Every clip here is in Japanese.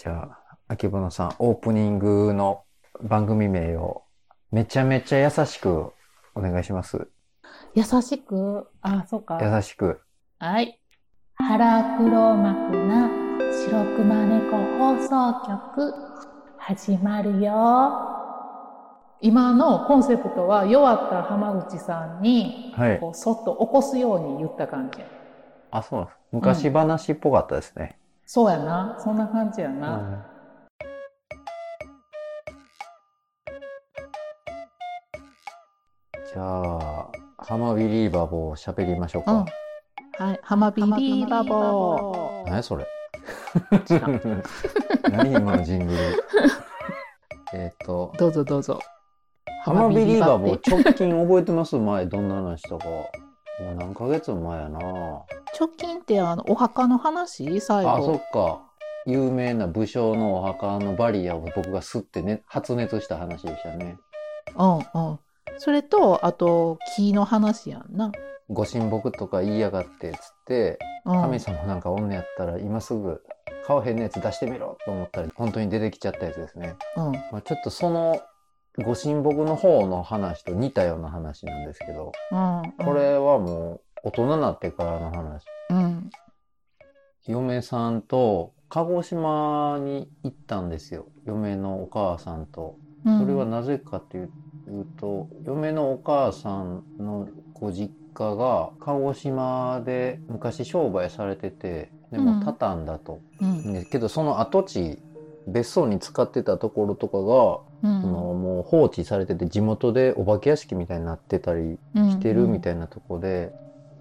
じゃあ、秋葉さん、オープニングの番組名をめちゃめちゃ優しくお願いします。優しく、あ、そうか。優しく。はい。腹黒幕な白熊猫放送局、始まるよ。今のコンセプトは弱った浜口さんに、はいこうそっと起こすように言った感じ。あ、そうなんです。昔話っぽかったですね。そうやな。そんな感じやな。はいじゃあ、ハマビリーバボー喋りましょううんか。。はい。浜ビリーバボー。何それ？何今のジングル？えっと、どうぞどうぞ。ハマビリーバボー直近覚えてます？前どんな話したか。もう何ヶ月も前やな。直近ってあの、お墓の話？最あ、そ後。っか。有名な武将のお墓のバリアを僕が吸ってね、発熱した話でしたね。うんうん。それと、あと、木の話やんな。ご神木とか言いやがってっつって、うん。神様なんかおんねやったら今すぐ買わへんのやつ出してみろと思ったら本当に出てきちゃったやつですね。うん。まあ、ちょっとそのご神木の方の話と似たような話なんですけど、うん。これはもう大人になってからの話。うん。嫁さんと鹿児島に行ったんですよ。嫁のお母さんと。うん。それはなぜかというと、嫁のお母さんのご実家が鹿児島で昔商売されてて、でもうん畳んだと。うん。でけどその跡地、別荘に使ってたところとかが、うん。そのもう放置されてて地元でお化け屋敷みたいになってたりしてるみたいなとこで,、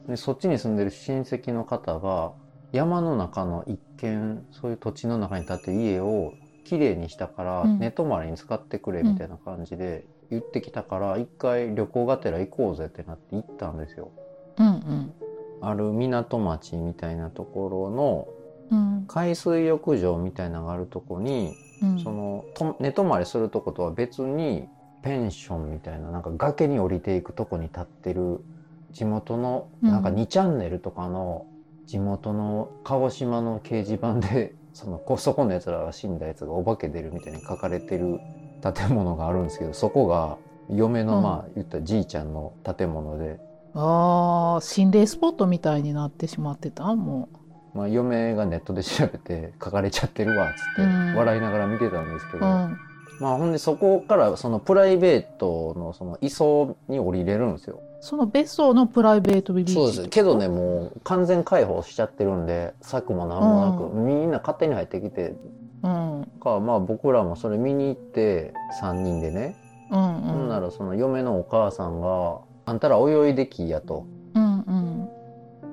でそっちに住んでる親戚の方が山の中の一軒そういう土地の中に建てる家をきれいにしたからうん寝泊まりに使ってくれみたいな感じで言ってきたから一回旅行がてら行こうぜってなって行ったんですよ。うん。うん。ある港町みたいなところのうん。海水浴場みたいなのがあるとこにうん。そのと寝泊まりするとことは別にペンションみたいななんか崖に降りていくとこに立ってる地元のうんなんか2チャンネルとかの地元の鹿児島の掲示板で そのこそこのやつらが死んだやつがお化け出るみたいに書かれてる建物があるんですけどそこが嫁のうんまあ言ったらじいちゃんの建物で、ああ、心霊スポットみたいになってしまってた？もまあ、嫁がネットで調べて書かれちゃってるわっつってうん笑いながら見てたんですけう。ど。うん。まあほんでそこからそのプライベートのその位相に降りれるんですよ。その別荘のプライベートビリッジ。そうです。けどね、もう完全開放しちゃってるんで、策もなんもなく、うみんな勝手に入ってきて、うん。うんか、まあ僕らもそれ見に行って、3人でね。うん。ほんならその嫁のお母さんが、あんたら泳いできやと。うんうん。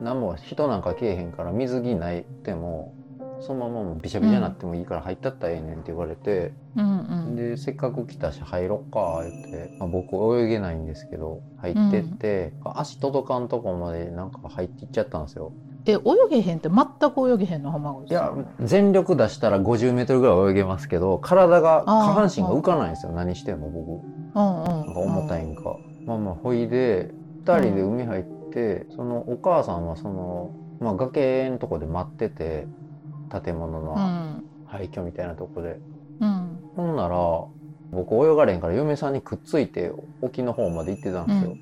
なんも人なんかけえへんから水着ないっても、そのままびしゃびしゃになってもいいから入ったったらええねんって言われて、うんうん。でせっかく来たし入ろっか言って、まあ、僕泳げないんですけど入ってって、足届かんとこまでなんか入っていっちゃったんですよえ、泳げへんって全く泳げへんの浜口いや。全力出したら50メートルぐらい泳げますけど体が下半身が浮かないんですよ何しても僕うんうん。なんか重たいんか、まあまあほいで2人で海入って、そのお母さんはその、まあ、崖のとこで待ってて建物うのん。廃墟みたいなとこで、うん。ほんなら僕泳がれんから嫁さんにくっついて沖の方まで行ってたんですよ、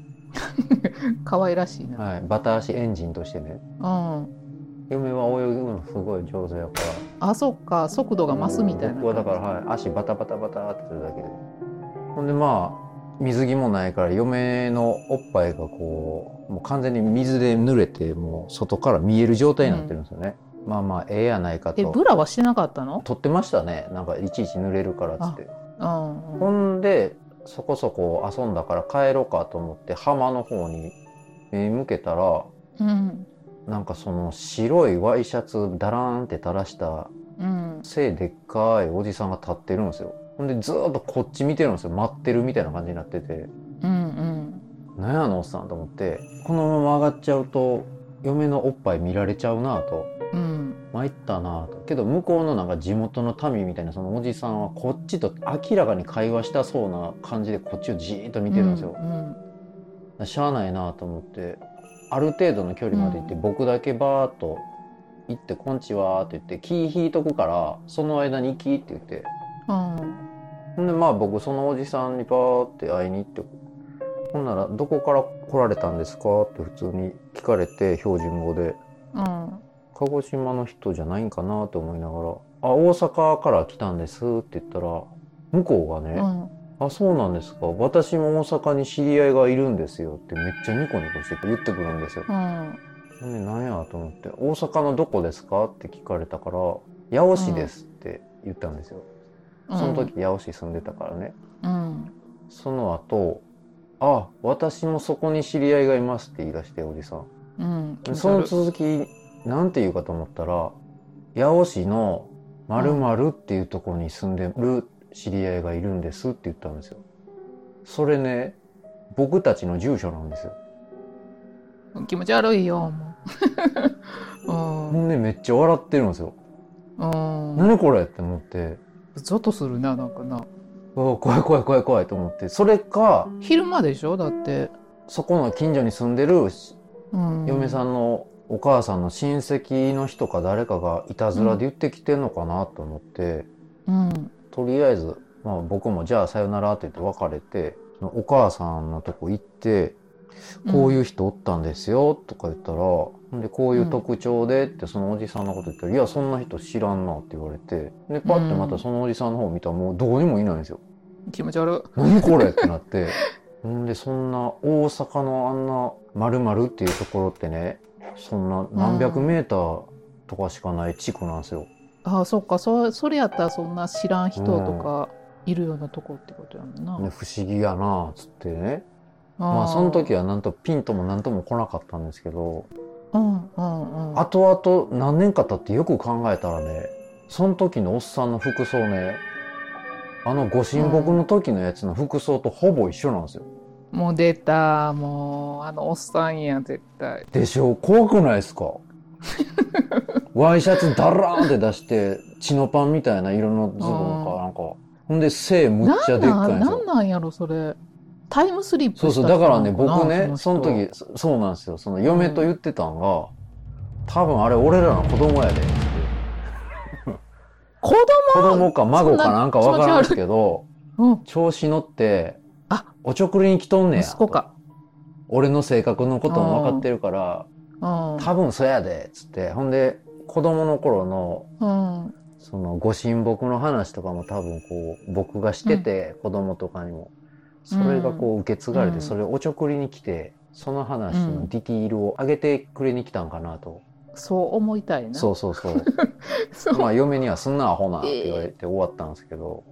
可愛らしいな。はい、バタ足エンジンとしてねうん。嫁は泳ぐのすごい上手やからあ、そっか。速度が増すみたいな。僕はだから、はい、足バタバタバタってするだけでほんでまあ水着もないから嫁のおっぱいがこうもう完全に水で濡れてもう外から見える状態になってるんですよね、まあまあええやないかえ、とブラはしてなかったの？撮ってましたねなんかいちいち濡れるからっつってうん。ほんでそこそこ遊んだから帰ろうかと思って浜の方に目向けたらうん。なんかその白いワイシャツダラーンって垂らしたうん。背でっかいおじさんが立ってるんですよほんでずーっとこっち見てるんですよ待ってるみたいな感じになっててうん。何やあのおっさんと思ってこのまま上がっちゃうと嫁のおっぱい見られちゃうなとうん。参ったなとけど向こうのなんか地元の民みたいなそのおじさんはこっちと明らかに会話したそうな感じでこっちをじーっと見てるんですよ、うん。しゃあないなと思ってある程度の距離まで行って、うん僕だけバーッと行って、こんちはって言って、気引いとくから、その間に行きって言って。うん。ほんで、まあ僕、そのおじさんにパーって会いに行って、ほんなら、どこから来られたんですか？って普通に聞かれて、標準語で。うん。鹿児島の人じゃないんかなと思いながら、あ、大阪から来たんですって言ったら、向こうがね、うん。あ、そうなんですか。私も大阪に知り合いがいるんですよってめっちゃニコニコして言ってくるんですよ。うん。なんやと思って、大阪のどこですか？って聞かれたから、八尾市ですって言ったんですよ。その時八尾市住んでたからね。うん。その後、あ、私もそこに知り合いがいますって言い出して、おじさん。うん。でその続き、なんて言うかと思ったら、八尾市の〇〇っていうところに住んでる知り合いがいるんですって言ったんですよ。それね、僕たちの住所なんですよ。気持ち悪いよ、もう。うん。もうね、めっちゃ笑ってるんですよ。うん。何これって思って、ゾッとするな、なんかな。怖い怖い怖い怖いと思って、それか、昼間でしょだって。そこの近所に住んでるうん。嫁さんのお母さんの親戚の人か誰かがいたずらで言ってきてんのかなと思って、うん。とりあえず、まあ僕もじゃあさよならって言って別れて、そのお母さんのとこ行って、こういう人おったんですよとか言ったら、ほんでこういう特徴でってそのおじさんのこと言ったら、いやそんな人知らんなって言われて、でパッてまたそのおじさんの方見たらもうどこにもいないんですよ。気持ち悪何これってなって。ほ んでそんな大阪のあんな〇〇っていうところってね、そんな何百メーターとかしかない地区なんですよ。ああ、そっか、そ、それやったらそんな知らん人とかいるようなとこってことやもんな。で不思議やなつってね。まあその時はなんとピンともなんとも来なかったんですけど、うんうんうん。後々何年か経ってよく考えたらね、その時のおっさんの服装ね、あのご神木の時のやつの服装とほぼ一緒なんですよ。もう出た、もう、あのおっさんや、絶対。でしょ？怖くないですか？ワイシャツダラーンって出して、チノパンみたいな色のズボンかなんか。ほんで背むっちゃでっかいんですよなん。なんやろ、それ。タイムスリップそうそう、だからね、僕ね、その人時、そそうなんですよ。その嫁と言ってたんが、多分あれ俺らの子供やで。子供？子供か孫かなんかわからんけど、うん。調子乗って、あおちょくりに来とんねや。息子か。俺の性格のことも分かってるから、うん。多分そやで、つって。ほんで、子供の頃の、うん。その、ご神木の話とかも多分こう、僕がしてて、子供とかにも。それがこう受け継がれて、うんそれをおちょくりに来て、その話のディティールを上げてくれに来たんかなと。そう思いたいな。そうそうそう。そう。まあ嫁にはすんなアホなって言われて終わったんですけど。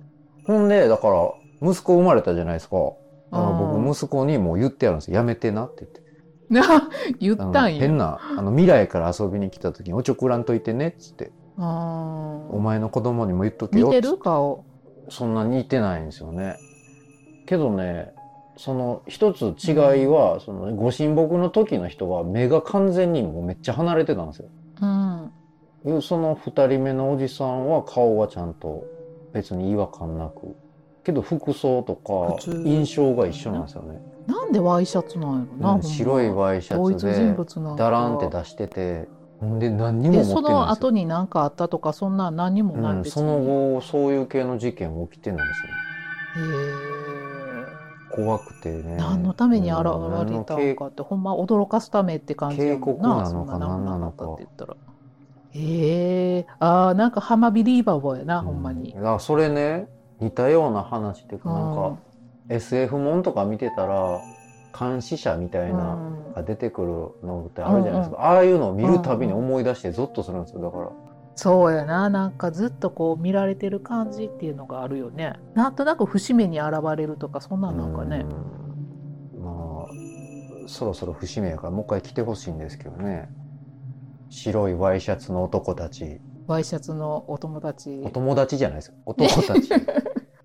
ほんで、だから、息子生まれたじゃないですか。だからうん僕、息子にもう言ってやるんですよ。やめてなって言って。な、言ったんや。変な、あの、未来から遊びに来た時におちょくらんといてね、っつって。うんお前の子供にも言っとけよ。似てる？顔。そんな似てないんですよね。けどね、その一つ違いは、そのご神木の時の人は目が完全にもうめっちゃ離れてたんですよ。うん。その二人目のおじさんは顔はちゃんと別に違和感なく。けど服装とか印象が一緒なんですよね。なんでワイシャツなんやろな。うん白いワイシャツでダランって出してて、で何にもで、持ってその。後に何かあったとか、そんな何もない、うん、その後そういう系の事件起きてないですよね。へ怖くてね。え。何のために現うんれた何のかって、ほんま驚かすためって感じやもんなのかそんな何なのかって言ったら。へえ。ああ、なんかハマビリーバボーやな、ほんまにだ。からそれね似たような話っていうかなんうか SF もんとか見てたら監視者みたいなうん。が出てくるのってあるじゃないですか、ああいうのを見るたびに思い出してゾッとするんですよだから。そうやな。なんかずっとこう見られてる感じっていうのがあるよね。なんとなく節目に現れるとか、そんなんなんかね。うん。まあそろそろ節目やからもう一回来てほしいんですけどね。白いワイシャツの男たちワイシャツのお友達。お。友達じゃないです。よ 男たち。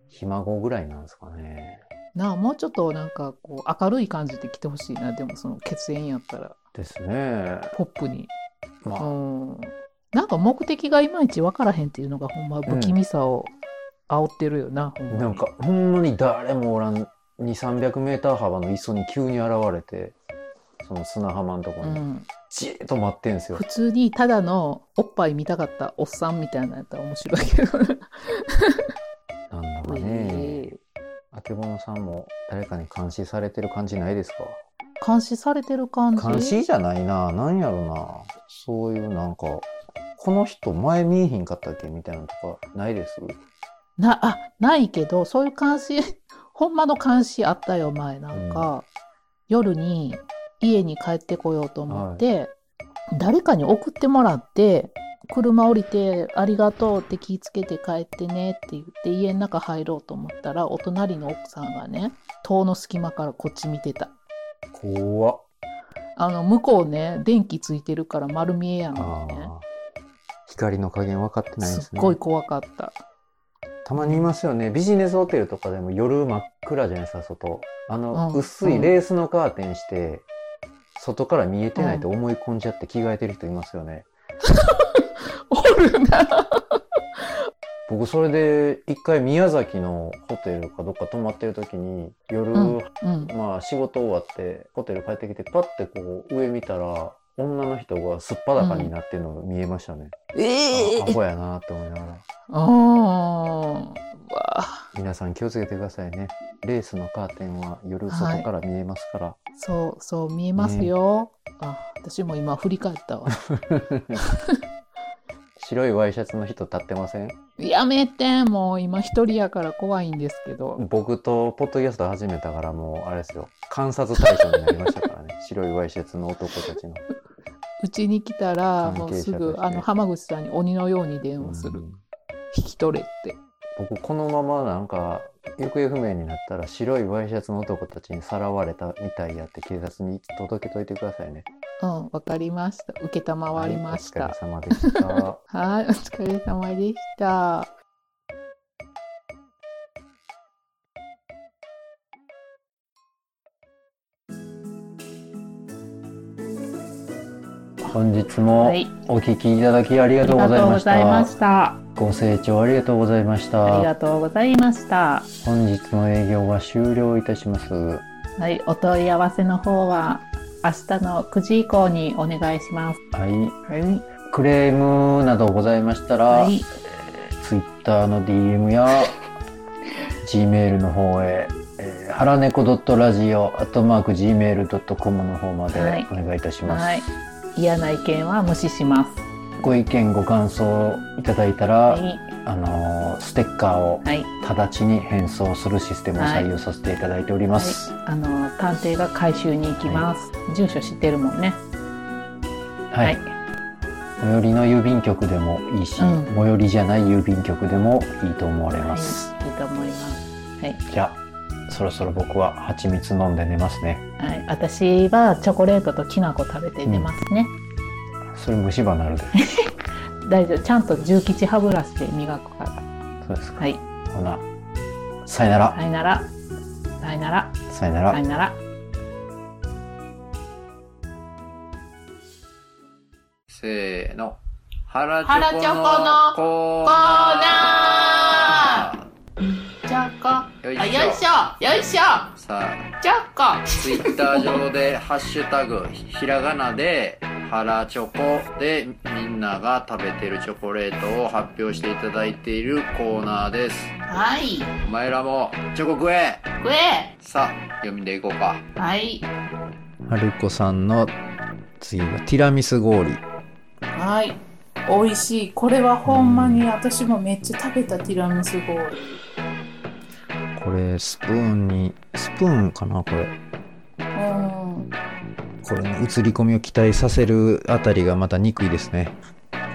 ひ孫ぐらいなんですかね。なあ、もうちょっとなんかこう明るい感じで来てほしいな。でもその血縁やったら、ですね。ポップに。まあ、うん。なんか目的がいまいち分からへんっていうのがほんま不気味さを煽ってるよな、ほんまに。なんかほんまに誰もおらん。2、300メーター幅の磯に急に現れて、その砂浜のとこに、うん、じーっと待ってんすよ普。通にただのおっぱい見たかったおっさんみたいなやったら面白いけど。なんだかね。あけぼのさんも誰かに監視されてる感じないですか？監視されてる感じ？監視じゃないな。なんやろな。そういうなんか、この人前見えひんかったっけみたいなのとかないです？な、あ、ないけど、そういう監視、ほんまの監視あったよ、前なんか。夜に家に帰ってこようと思って、誰かに送ってもらって、車降りてありがとうって気ぃつけて帰ってねって言って家の中入ろうと思ったらお隣の奥さんがね戸の隙間からこっち見てた怖っ。あの向こうね電気ついてるから丸見えやあのにねー光の加減分かってないですすね。っごい怖かったたまにいますよね。ビジネスホテルとかでも夜真っ暗じゃないですか、外。あの、うん薄いレースのカーテンして、外から見えてないと思い込んじゃって着替えてる人いますよね。おるな僕それで一回宮崎のホテルかどっか泊まってる時に夜、うんうんまあ仕事終わってホテル帰ってきてパッてこう上見たら女の人がすっぱだかになってるのが見えましたね。えあアホやなって思いながら。あーうわ皆さん気をつけてくださいね。レースのカーテンは夜外から見えますから。そうそう見えますよ、あ私も今振り返ったわ 白いワイシャツの人立ってません？やめてもう今一人やから怖いんですけど僕とポッドキャスト始めたからもうあれですよ。観察対象になりましたからね。白いワイシャツの男たちの。うちに来たらもうすぐあの浜口さんに鬼のように電話する、うん引き取れって僕このままなんか行方不明になったら白いワイシャツの男たちにさらわれたみたいやって警察に届けといてくださいね。うんわかりました受けたまわりましたはい、お疲れ様でした。はいお疲れ様でした本日もはいお聞きいただきありがとうございました。ざいご清聴ありがとうございましありた。がとうございました本日の営業は終了いたします。はいお問い合わせの方は明日の9時以降にお願いしますはい。はいクレームなどございましたら、はいツイッターの DM や Gmail の方へ、えー、はらねこ .radio.gmail.com の方まではいお願いいたします。はい嫌な意見は無視します。ご意見ご感想いただいたら、はい。あのーステッカーをはい。直ちに返送するシステムを採用させていただいております。あの探偵が回収に行きます、住所知ってるもんね。はい。最寄りの郵便局でもいいし、うん。最寄りじゃない郵便局でもいいと思われます。はい、いいと思います。はい。じゃあ、そろそろ僕は蜂蜜飲んで寝ますね。はい、私はチョコレートときな粉食べて寝ますね、それ虫歯なるで。大丈夫。ちゃんと重吉歯ブラシで磨くから。そうですか。はい。ほな、さよなら。さよなら。さよなら。さよなら。さ。よなら。せーの。原原チョコのコーコーナチョコよいしょ。あよいしょ。よいしょ。さあ、チョコツイッター上で、ハッシュタグ、ひらがなで、原チョコでみんなが食べてるチョコレートを発表していただいているコーナーです。はい。お前らもチョコ食え。食え。さあ、読みでいこうか。はい。春子さんの次がティラミス氷。はい。美味しい。これはほんまに私もめっちゃ食べたティラミス氷これ、スプーンに、スプーンかなこれ。うんこれの映り込みを期待させるあたりがまた憎いですね。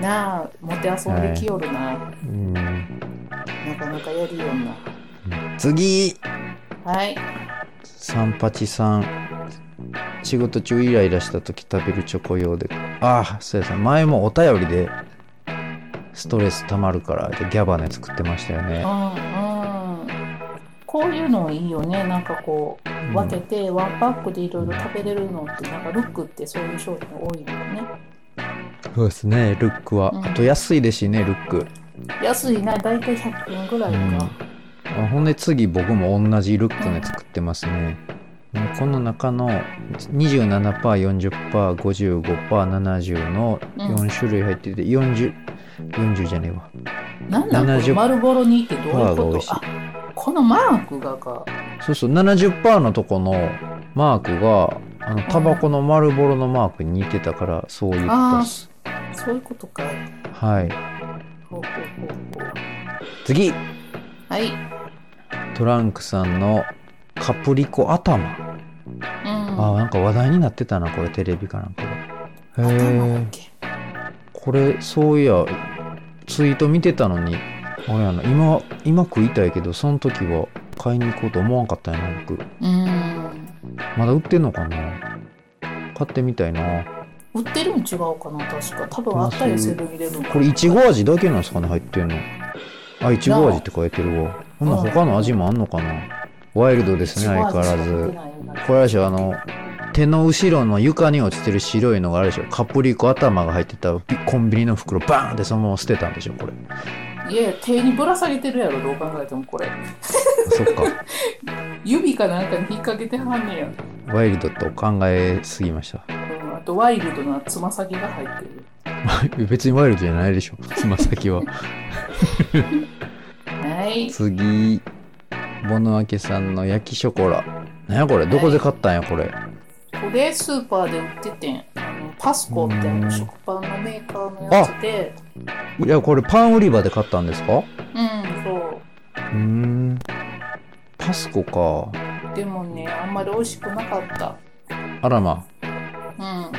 なあもて遊んできよるな、うん。なかなかやるよな次はい三八さん。仕事中イライラした時食べるチョコ用で。ああ、そうやさ。前もお便りで、ストレス溜まるから、でギャバネ作ってましたよね。うんうんこういうのいいよね。なんかこう分けてワンパックでいろいろ食べれるのってなんかルックってそういう商品多いもんね。そうですね、ルックは。うん。あと安いですしね、ルック。安いな。大体100円ぐらいか、あほんで次僕も同じルックのやつ作ってますね。この中の 27%40%55%70 の4種類入ってて、4040 40じゃねえわ。なんなんこれ？70丸ボロにってどういうこと？このマークがか。そうそう70%のとこのマークがあのタバコの丸ボロのマークに似てたからそう言ったっす。そういうことか。はい。ほうほうほうほう次。はい。トランクさんのカプリコ頭。うん。あなんか話題になってたなこれテレビかなんかで。へえけ？これそういやツイート見てたのにあれやな今今食いたいけどその時は買いに行こうと思わんかったんやな僕。うん。まだ売ってんのかな？買ってみたいな。売ってるん違うかな確か。多分あったよセブンイレブンこれいちご味だけなんですかね入ってんの。あいちご味って書いてるわ。ほんなら他の味もあんのかな？ワイルドですね相変わらず。これあれでしょあの手の後ろの床に落ちてる白いのがあるでしょ。カプリコ頭が入ってたピコンビニの袋バーンってそのまま捨てたんでしょこれいやいや手にぶら下げてるやろどう考えてもこれ。あそっか。指かなんかに引っ掛けてはんねや、ワイルドと考えすぎました。うん、あとワイルドなつま先が入ってる。別にワイルドじゃないでしょつま先は。はい。次。ボノアケさんの焼きショコラ。なんやこれどこで買ったんやこれ。これスーパーで売っててん。あのパスコってあの食パンのメーカーのやつでいやこれパン売り場で買ったんですか？うんそう。ーん。パスコか。うでもねあんまり美味しくなかった。あらま。うん。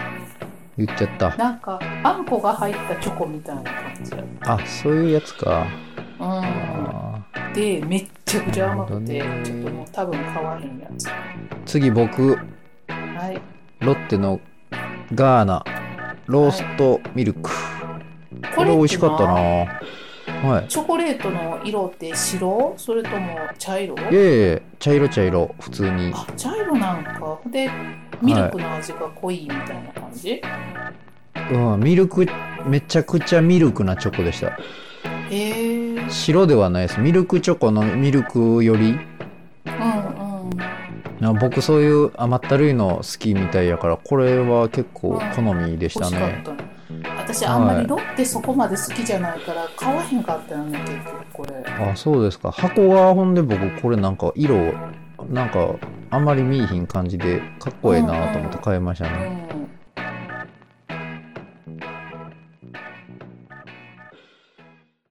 言っちゃった。なんかあんこが入ったチョコみたいな感じ。やあそういうやつか。うん。あでめっちゃくちゃ甘くてなるほどねちょっともう多分買わへんやつ。ー次僕。はい。ロッテのガーナ。ローストミルク、これ美味しかったな。はい。チョコレートの色って白？それとも茶色？いやいや茶色茶色普通に。あ茶色なんか。でミルクの味が濃いみたいな感じ、うんミルクめちゃくちゃミルクなチョコでした。へえ。白ではないです。ミルクチョコのミルクより。うんうん。な僕そういう甘ったるいの好きみたいやからこれは結構好みでし欲たね。しかったね私あんまりロッテそこまで好きじゃないから買わへんかったよね結局これ。あそうですか。箱がほんで僕これなんか色なんかあんまり見えひん感じでかっこええなと思って買いましたね、うん